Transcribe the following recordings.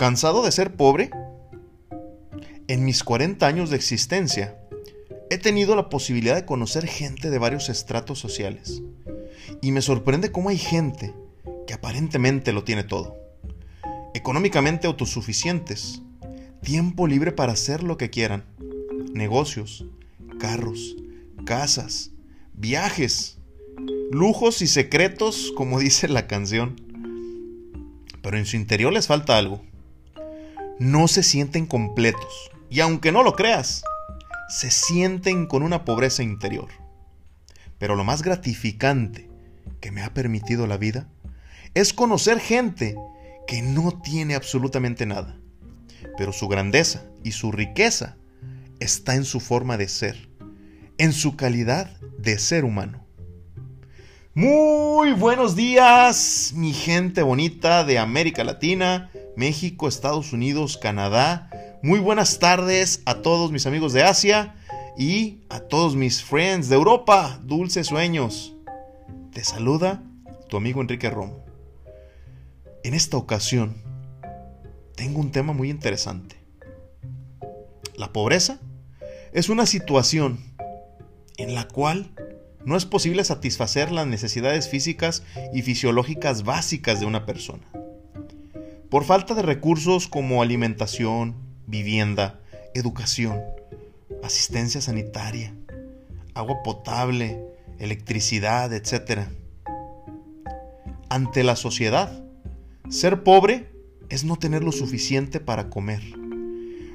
¿Cansado de ser pobre? En mis 40 años de existencia, he tenido la posibilidad de conocer gente de varios estratos sociales. Y me sorprende cómo hay gente que aparentemente lo tiene todo. Económicamente autosuficientes, tiempo libre para hacer lo que quieran, negocios, carros, casas, viajes, lujos y secretos, como dice la canción. Pero en su interior les falta algo. No se sienten completos. Y aunque no lo creas, se sienten con una pobreza interior. Pero lo más gratificante que me ha permitido la vida es conocer gente que no tiene absolutamente nada. Pero su grandeza y su riqueza está en su forma de ser, en su calidad de ser humano. Muy buenos días, mi gente bonita de América Latina, México, Estados Unidos, Canadá. Muy buenas tardes a todos mis amigos de Asia y a todos mis friends de Europa. Dulces sueños. Te saluda tu amigo Enrique Romo. En esta ocasión tengo un tema muy interesante. La pobreza es una situación en la cual no es posible satisfacer las necesidades físicas y fisiológicas básicas de una persona. Por falta de recursos como alimentación, vivienda, educación, asistencia sanitaria, agua potable, electricidad, etc. Ante la sociedad, ser pobre es no tener lo suficiente para comer,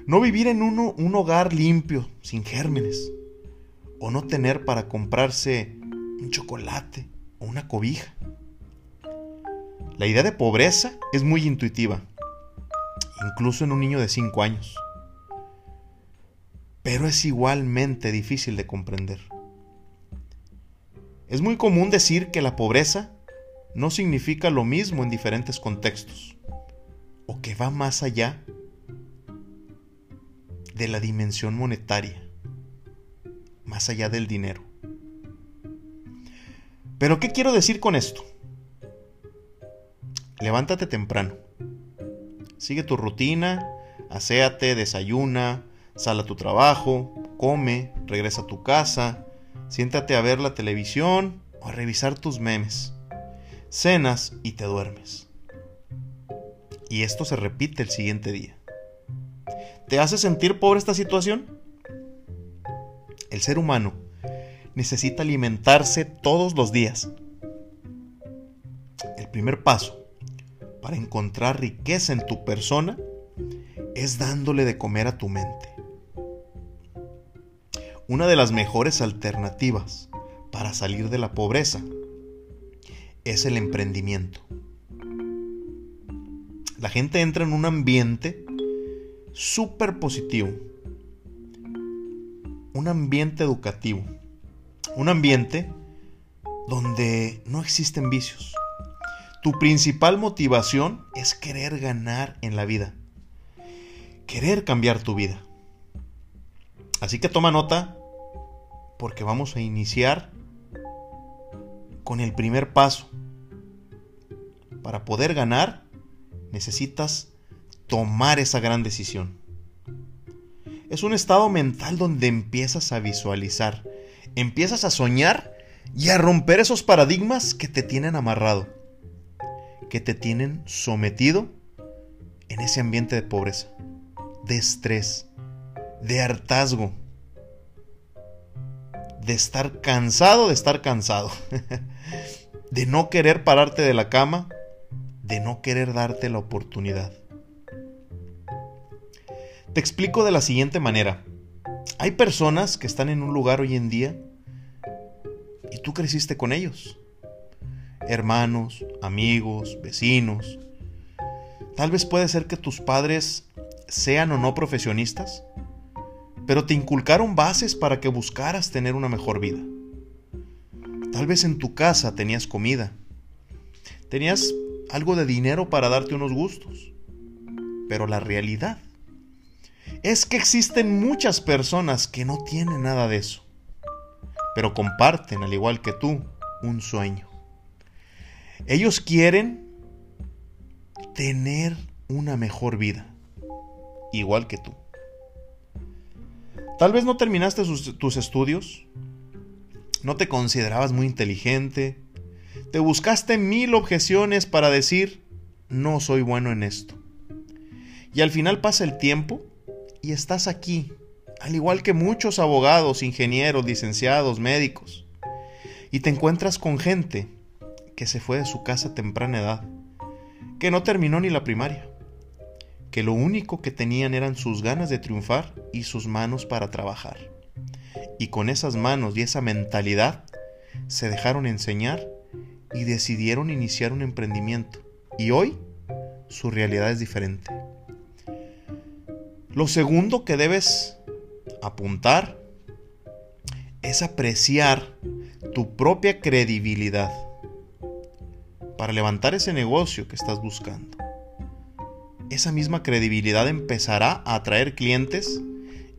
no vivir en un hogar limpio, sin gérmenes, o no tener para comprarse un chocolate o una cobija. La idea de pobreza es muy intuitiva, incluso en un niño de 5 años, pero es igualmente difícil de comprender. Es muy común decir que la pobreza no significa lo mismo en diferentes contextos, o que va más allá de la dimensión monetaria más allá del dinero. Pero ¿qué quiero decir con esto? Levántate temprano. Sigue tu rutina, aséate, desayuna, sal a tu trabajo, come, regresa a tu casa, siéntate a ver la televisión o a revisar tus memes. Cenas y te duermes. Y esto se repite el siguiente día. ¿Te hace sentir pobre esta situación? el ser humano necesita alimentarse todos los días. El primer paso para encontrar riqueza en tu persona es dándole de comer a tu mente. Una de las mejores alternativas para salir de la pobreza es el emprendimiento. La gente entra en un ambiente súper positivo, un ambiente educativo, un ambiente donde no existen vicios. Tu principal motivación es querer ganar en la vida, querer cambiar tu vida. Así que toma nota porque vamos a iniciar con el primer paso. Para poder ganar necesitas tomar esa gran decisión es un estado mental donde empiezas a visualizar, empiezas a soñar y a romper esos paradigmas que te tienen amarrado, que te tienen sometido en ese ambiente de pobreza, de estrés, de hartazgo, de estar cansado de estar cansado, de no querer pararte de la cama, de no querer darte la oportunidad. Te explico de la siguiente manera. Hay personas que están en un lugar hoy en día y tú creciste con ellos. Hermanos, amigos, vecinos. Tal vez puede ser que tus padres sean o no profesionistas, pero te inculcaron bases para que buscaras tener una mejor vida. Tal vez en tu casa tenías comida, tenías algo de dinero para darte unos gustos, pero la realidad es que existen muchas personas que no tienen nada de eso, pero comparten, al igual que tú, un sueño. Ellos quieren tener una mejor vida, igual que tú. Tal vez no terminaste tus estudios, no te considerabas muy inteligente, te buscaste mil objeciones para decir, no soy bueno en esto. Y al final pasa el tiempo y estás aquí, al igual que muchos abogados, ingenieros, licenciados, médicos. Y te encuentras con gente que se fue de su casa a temprana edad, que no terminó ni la primaria, que lo único que tenían eran sus ganas de triunfar y sus manos para trabajar. Y con esas manos y esa mentalidad se dejaron enseñar y decidieron iniciar un emprendimiento. Y hoy su realidad es diferente. Lo segundo que debes apuntar es apreciar tu propia credibilidad para levantar ese negocio que estás buscando. Esa misma credibilidad empezará a atraer clientes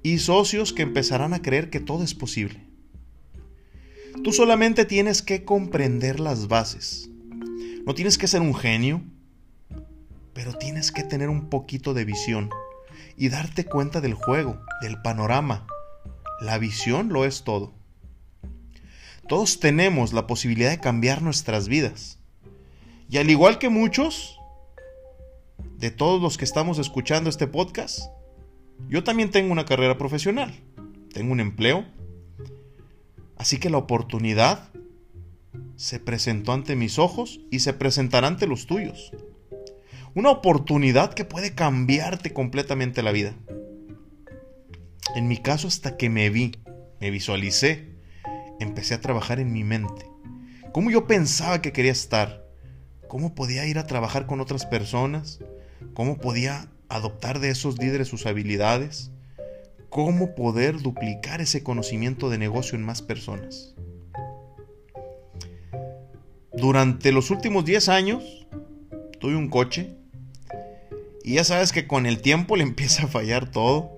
y socios que empezarán a creer que todo es posible. Tú solamente tienes que comprender las bases. No tienes que ser un genio, pero tienes que tener un poquito de visión y darte cuenta del juego, del panorama. La visión lo es todo. Todos tenemos la posibilidad de cambiar nuestras vidas. Y al igual que muchos, de todos los que estamos escuchando este podcast, yo también tengo una carrera profesional, tengo un empleo, así que la oportunidad se presentó ante mis ojos y se presentará ante los tuyos. Una oportunidad que puede cambiarte completamente la vida. En mi caso, hasta que me vi, me visualicé, empecé a trabajar en mi mente. Cómo yo pensaba que quería estar. Cómo podía ir a trabajar con otras personas. Cómo podía adoptar de esos líderes sus habilidades. Cómo poder duplicar ese conocimiento de negocio en más personas. Durante los últimos 10 años, tuve un coche y ya sabes que con el tiempo le empieza a fallar todo.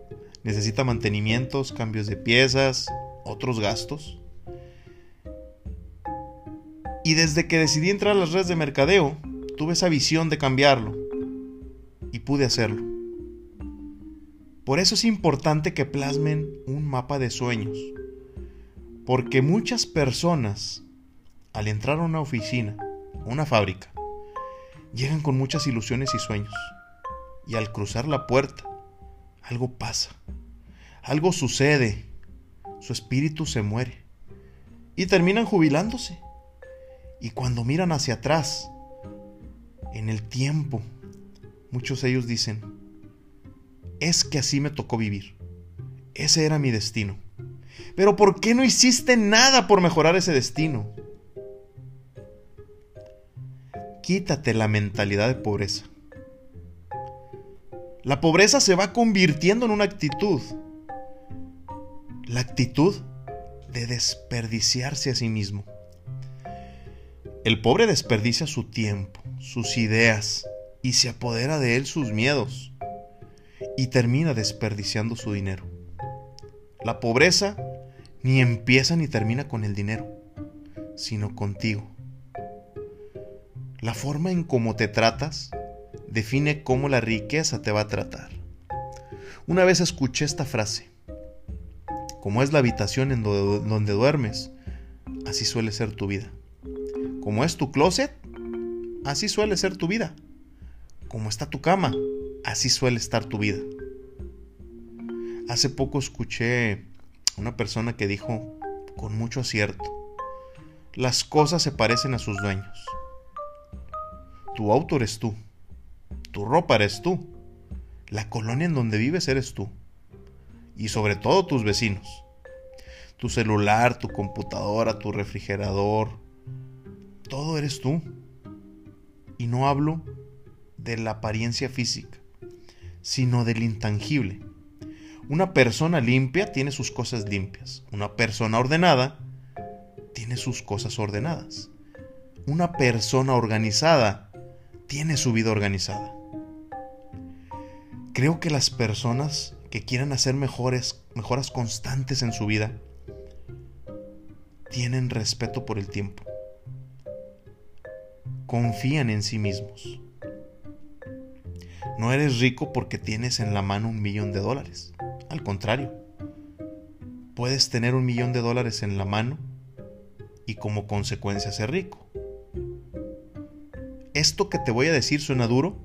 Necesita mantenimientos, cambios de piezas, otros gastos. Y desde que decidí entrar a las redes de mercadeo, tuve esa visión de cambiarlo. Y pude hacerlo. Por eso es importante que plasmen un mapa de sueños. Porque muchas personas, al entrar a una oficina, una fábrica, llegan con muchas ilusiones y sueños y al cruzar la puerta, algo pasa, algo sucede, su espíritu se muere y terminan jubilándose. Y cuando miran hacia atrás, en el tiempo, muchos de ellos dicen, es que así me tocó vivir, ese era mi destino. Pero ¿por qué no hiciste nada por mejorar ese destino? Quítate la mentalidad de pobreza. La pobreza se va convirtiendo en una actitud. La actitud de desperdiciarse a sí mismo. El pobre desperdicia su tiempo, sus ideas y se apodera de él sus miedos y termina desperdiciando su dinero. La pobreza ni empieza ni termina con el dinero, sino contigo. La forma en cómo te tratas define cómo la riqueza te va a tratar. Una vez escuché esta frase, como es la habitación en donde, duermes, así suele ser tu vida. Como es tu closet, así suele ser tu vida. Como está tu cama, así suele estar tu vida. Hace poco escuché una persona que dijo con mucho acierto, las cosas se parecen a sus dueños. Tu auto eres tú. Tu ropa eres tú. La colonia en donde vives eres tú. Y sobre todo tus vecinos. Tu celular, tu computadora, tu refrigerador. Todo eres tú. Y no hablo de la apariencia física, sino del intangible. Una persona limpia tiene sus cosas limpias. Una persona ordenada tiene sus cosas ordenadas. Una persona organizada tiene su vida organizada. Creo que las personas que quieran hacer mejores, mejoras constantes en su vida, tienen respeto por el tiempo. Confían en sí mismos. no eres rico porque tienes en la mano un millón de dólares. Al contrario, puedes tener un millón de dólares en la mano y como consecuencia ser rico. Esto que te voy a decir suena duro,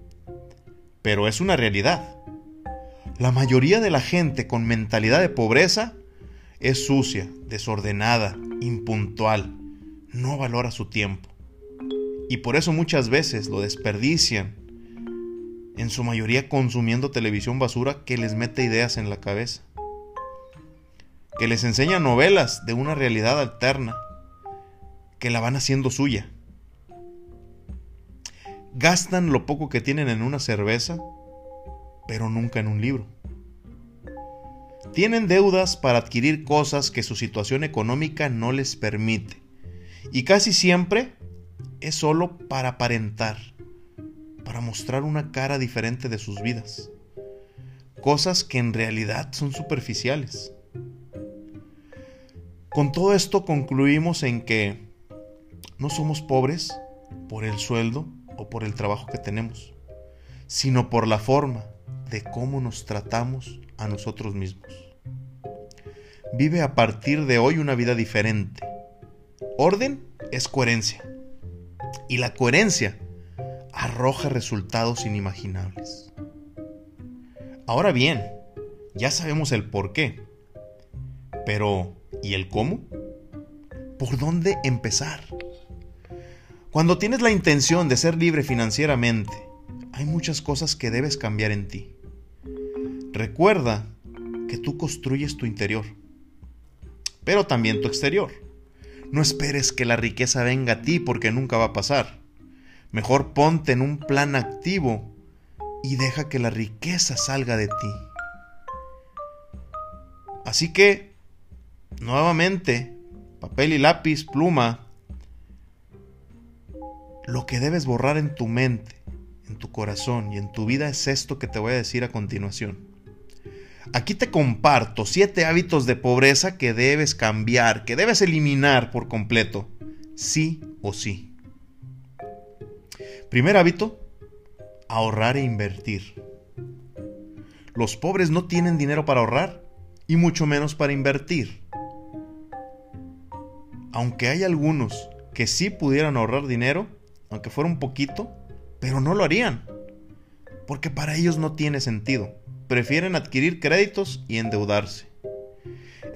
pero es una realidad. La mayoría de la gente con mentalidad de pobreza es sucia, desordenada, impuntual, no valora su tiempo. Y por eso muchas veces lo desperdician, en su mayoría consumiendo televisión basura que les mete ideas en la cabeza, que les enseña novelas de una realidad alterna, que la van haciendo suya. Gastan lo poco que tienen en una cerveza, pero nunca en un libro. Tienen deudas para adquirir cosas que su situación económica no les permite. Y casi siempre es solo para aparentar, para mostrar una cara diferente de sus vidas. Cosas que en realidad son superficiales. Con todo esto concluimos en que no somos pobres por el sueldo o por el trabajo que tenemos, sino por la forma de cómo nos tratamos a nosotros mismos. Vive a partir de hoy una vida diferente. Orden es coherencia. Y la coherencia arroja resultados inimaginables. Ahora bien, ya sabemos el por qué. Pero, ¿y el cómo? ¿Por dónde empezar? Cuando tienes la intención de ser libre financieramente, hay muchas cosas que debes cambiar en ti. Recuerda que tú construyes tu interior, pero también tu exterior. No esperes que la riqueza venga a ti porque nunca va a pasar. Mejor ponte en un plan activo y deja que la riqueza salga de ti. Así que, nuevamente, papel y lápiz, pluma, lo que debes borrar en tu mente, en tu corazón y en tu vida es esto que te voy a decir a continuación. Aquí te comparto siete hábitos de pobreza que debes cambiar, que debes eliminar por completo, sí o sí. Primer hábito, ahorrar e invertir. Los pobres no tienen dinero para ahorrar y mucho menos para invertir. Aunque hay algunos que sí pudieran ahorrar dinero, aunque fuera un poquito, pero no lo harían, porque para ellos no tiene sentido. Prefieren adquirir créditos y endeudarse.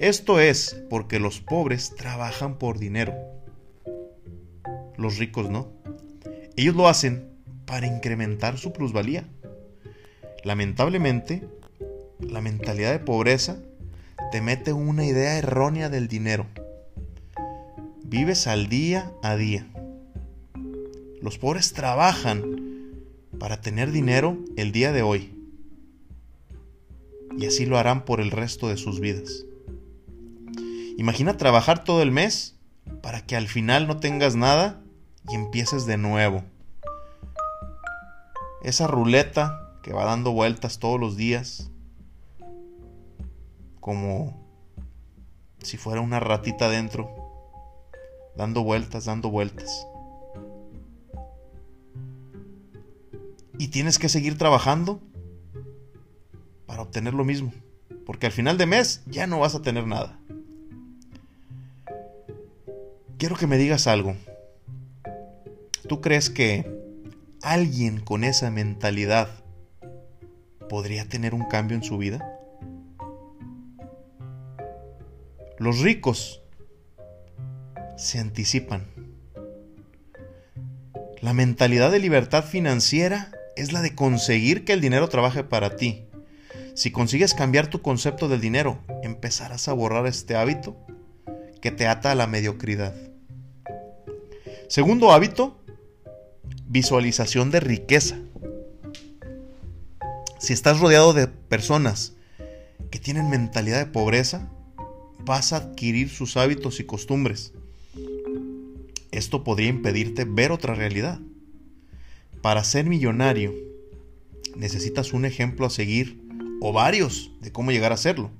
Esto es porque los pobres trabajan por dinero. Los ricos no. Ellos lo hacen para incrementar su plusvalía. Lamentablemente, la mentalidad de pobreza te mete una idea errónea del dinero. Vives al día a día. Los pobres trabajan para tener dinero el día de hoy. Y así lo harán por el resto de sus vidas. Imagina trabajar todo el mes para que al final no tengas nada y empieces de nuevo. Esa ruleta que va dando vueltas todos los días, como si fuera una ratita dentro, dando vueltas, dando vueltas. y tienes que seguir trabajando para obtener lo mismo. Porque al final de mes ya no vas a tener nada. Quiero que me digas algo. ¿Tú crees que alguien con esa mentalidad podría tener un cambio en su vida? Los ricos se anticipan. La mentalidad de libertad financiera es la de conseguir que el dinero trabaje para ti. Si consigues cambiar tu concepto del dinero, empezarás a borrar este hábito que te ata a la mediocridad. Segundo hábito, visualización de riqueza. Si estás rodeado de personas que tienen mentalidad de pobreza, vas a adquirir sus hábitos y costumbres. Esto podría impedirte ver otra realidad. Para ser millonario, necesitas un ejemplo a seguir o varios de cómo llegar a serlo.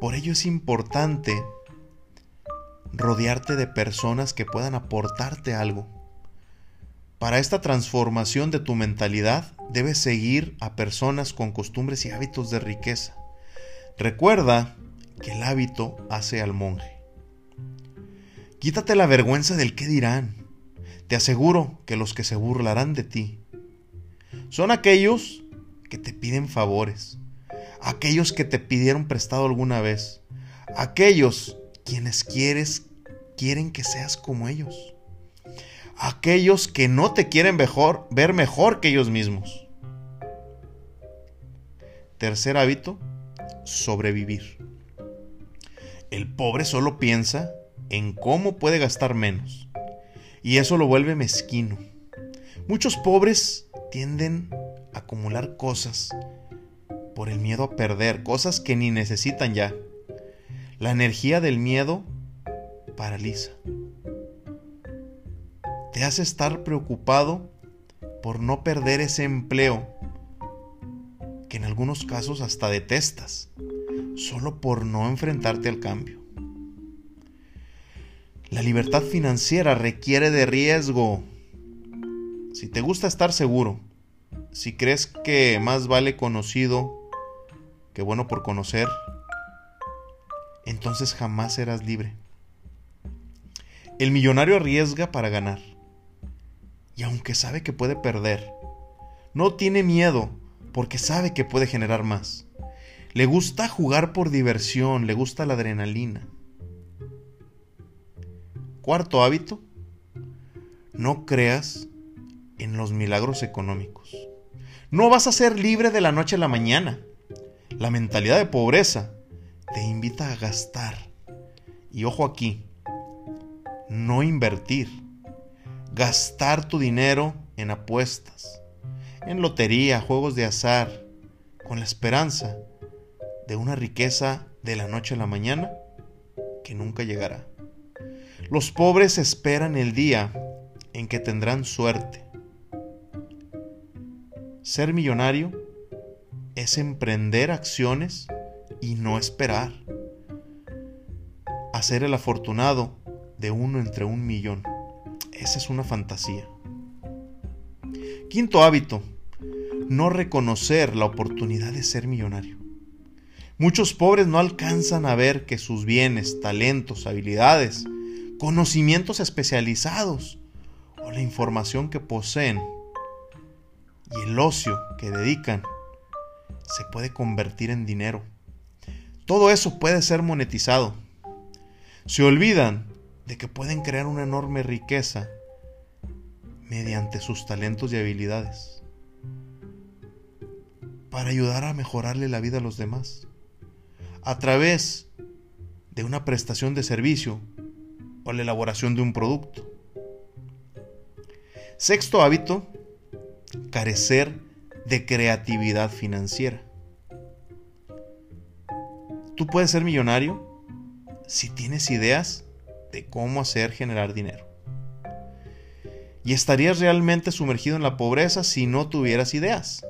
Por ello es importante rodearte de personas que puedan aportarte algo. Para esta transformación de tu mentalidad debes seguir a personas con costumbres y hábitos de riqueza. Recuerda que el hábito hace al monje. Quítate la vergüenza del qué dirán. Te aseguro que los que se burlarán de ti son aquellos que te piden favores, aquellos que te pidieron prestado alguna vez, aquellos quienes quieres quieren que seas como ellos, aquellos que no te quieren mejor, ver mejor que ellos mismos. Tercer hábito, sobrevivir. El pobre solo piensa en cómo puede gastar menos. Y eso lo vuelve mezquino. Muchos pobres tienden acumular cosas por el miedo a perder, cosas que ni necesitan ya. La energía del miedo paraliza. Te hace estar preocupado por no perder ese empleo que en algunos casos hasta detestas, solo por no enfrentarte al cambio. La libertad financiera requiere de riesgo. Si te gusta estar seguro, si crees que más vale conocido que bueno por conocer, entonces jamás serás libre. El millonario arriesga para ganar. Y aunque sabe que puede perder, no tiene miedo porque sabe que puede generar más. Le gusta jugar por diversión, le gusta la adrenalina. Cuarto hábito, no creas en los milagros económicos. No vas a ser libre de la noche a la mañana. La mentalidad de pobreza te invita a gastar. Y ojo aquí, no invertir. Gastar tu dinero en apuestas, en lotería, juegos de azar, con la esperanza de una riqueza de la noche a la mañana que nunca llegará. Los pobres esperan el día en que tendrán suerte. Ser millonario es emprender acciones y no esperar. Hacer el afortunado de uno entre un millón. Esa es una fantasía. Quinto hábito, no reconocer la oportunidad de ser millonario. Muchos pobres no alcanzan a ver que sus bienes, talentos, habilidades, conocimientos especializados o la información que poseen y el ocio que dedican se puede convertir en dinero. Todo eso puede ser monetizado. Se olvidan de que pueden crear una enorme riqueza mediante sus talentos y habilidades para ayudar a mejorarle la vida a los demás a través de una prestación de servicio o la elaboración de un producto. Sexto hábito, carecer de creatividad financiera. Tú puedes ser millonario si tienes ideas de cómo hacer generar dinero. Y estarías realmente sumergido en la pobreza si no tuvieras ideas.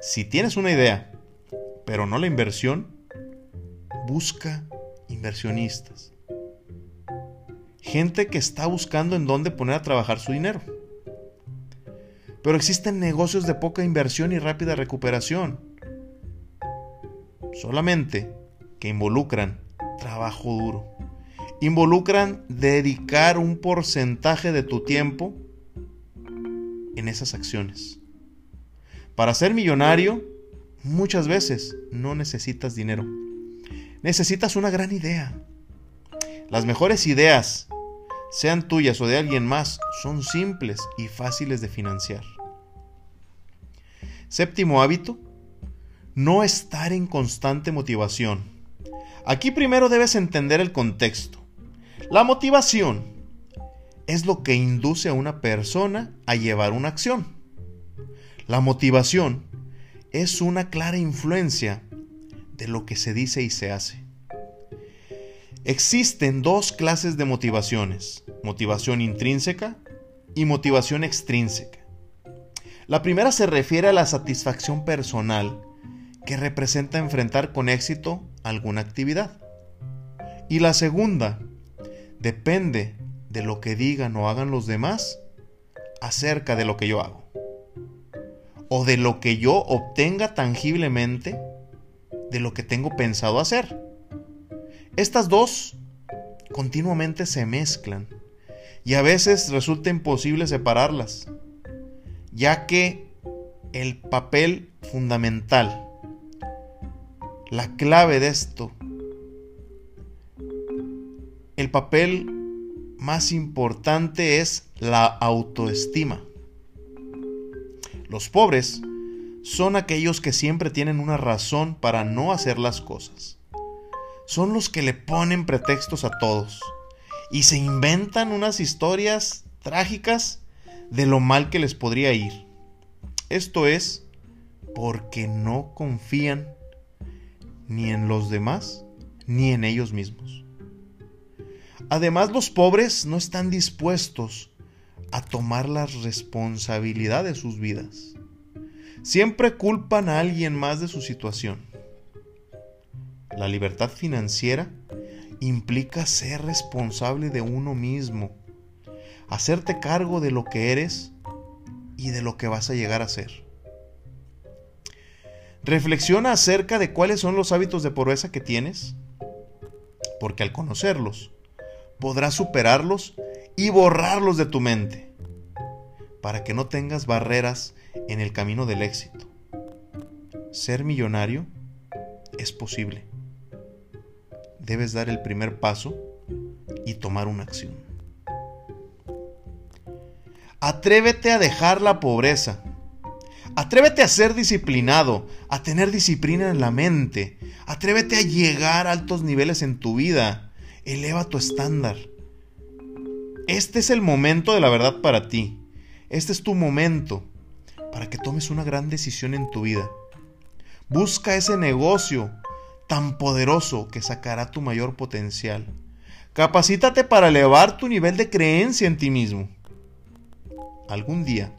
Si tienes una idea, pero no la inversión, busca inversionistas. Gente que está buscando en dónde poner a trabajar su dinero. Pero existen negocios de poca inversión y rápida recuperación. Solamente que involucran trabajo duro involucran dedicar un porcentaje de tu tiempo en esas acciones. Para ser millonario, muchas veces no necesitas dinero. Necesitas una gran idea. Las mejores ideas, sean tuyas o de alguien más, son simples y fáciles de financiar. Séptimo hábito, no estar en constante motivación. Aquí primero debes entender el contexto. La motivación es lo que induce a una persona a llevar una acción. La motivación es una clara influencia de lo que se dice y se hace. Existen dos clases de motivaciones, motivación intrínseca y motivación extrínseca. La primera se refiere a la satisfacción personal que representa enfrentar con éxito alguna actividad. Y la segunda depende de lo que digan o hagan los demás acerca de lo que yo hago. O de lo que yo obtenga tangiblemente de lo que tengo pensado hacer. Estas dos continuamente se mezclan y a veces resulta imposible separarlas, ya que el papel fundamental, la clave de esto, el papel más importante es la autoestima. Los pobres son aquellos que siempre tienen una razón para no hacer las cosas. Son los que le ponen pretextos a todos y se inventan unas historias trágicas de lo mal que les podría ir. Esto es porque no confían ni en los demás ni en ellos mismos. Además, los pobres no están dispuestos a tomar la responsabilidad de sus vidas. Siempre culpan a alguien más de su situación. La libertad financiera implica ser responsable de uno mismo, hacerte cargo de lo que eres y de lo que vas a llegar a ser. Reflexiona acerca de cuáles son los hábitos de pobreza que tienes, porque al conocerlos, podrás superarlos y borrarlos de tu mente, para que no tengas barreras en el camino del éxito. Ser millonario es posible debes dar el primer paso y tomar una acción. Atrévete a dejar la pobreza. Atrévete a ser disciplinado, a tener disciplina en la mente. Atrévete a llegar a altos niveles en tu vida. Eleva tu estándar. Este es el momento de la verdad para ti. Este es tu momento para que tomes una gran decisión en tu vida. Busca ese negocio tan poderoso que sacará tu mayor potencial. Capacítate para elevar tu nivel de creencia en ti mismo. Algún día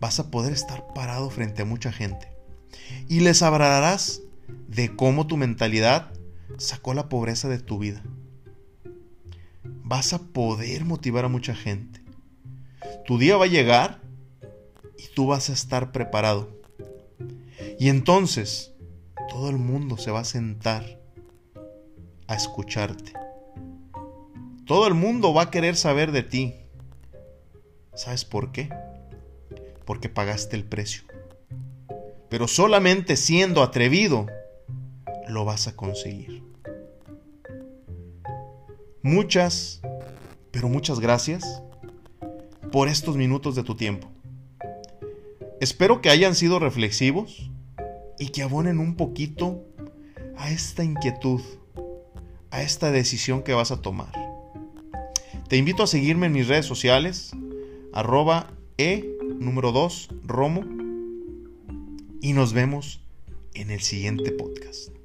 vas a poder estar parado frente a mucha gente y les hablarás de cómo tu mentalidad sacó la pobreza de tu vida. Vas a poder motivar a mucha gente. Tu día va a llegar y tú vas a estar preparado. Y entonces todo el mundo se va a sentar a escucharte. Todo el mundo va a querer saber de ti. ¿Sabes por qué? Porque pagaste el precio. Pero solamente siendo atrevido lo vas a conseguir. Muchas, pero muchas gracias por estos minutos de tu tiempo. Espero que hayan sido reflexivos y que abonen un poquito a esta inquietud, a esta decisión que vas a tomar. Te invito a seguirme en mis redes sociales, arroba e número 2 romo, y nos vemos en el siguiente podcast.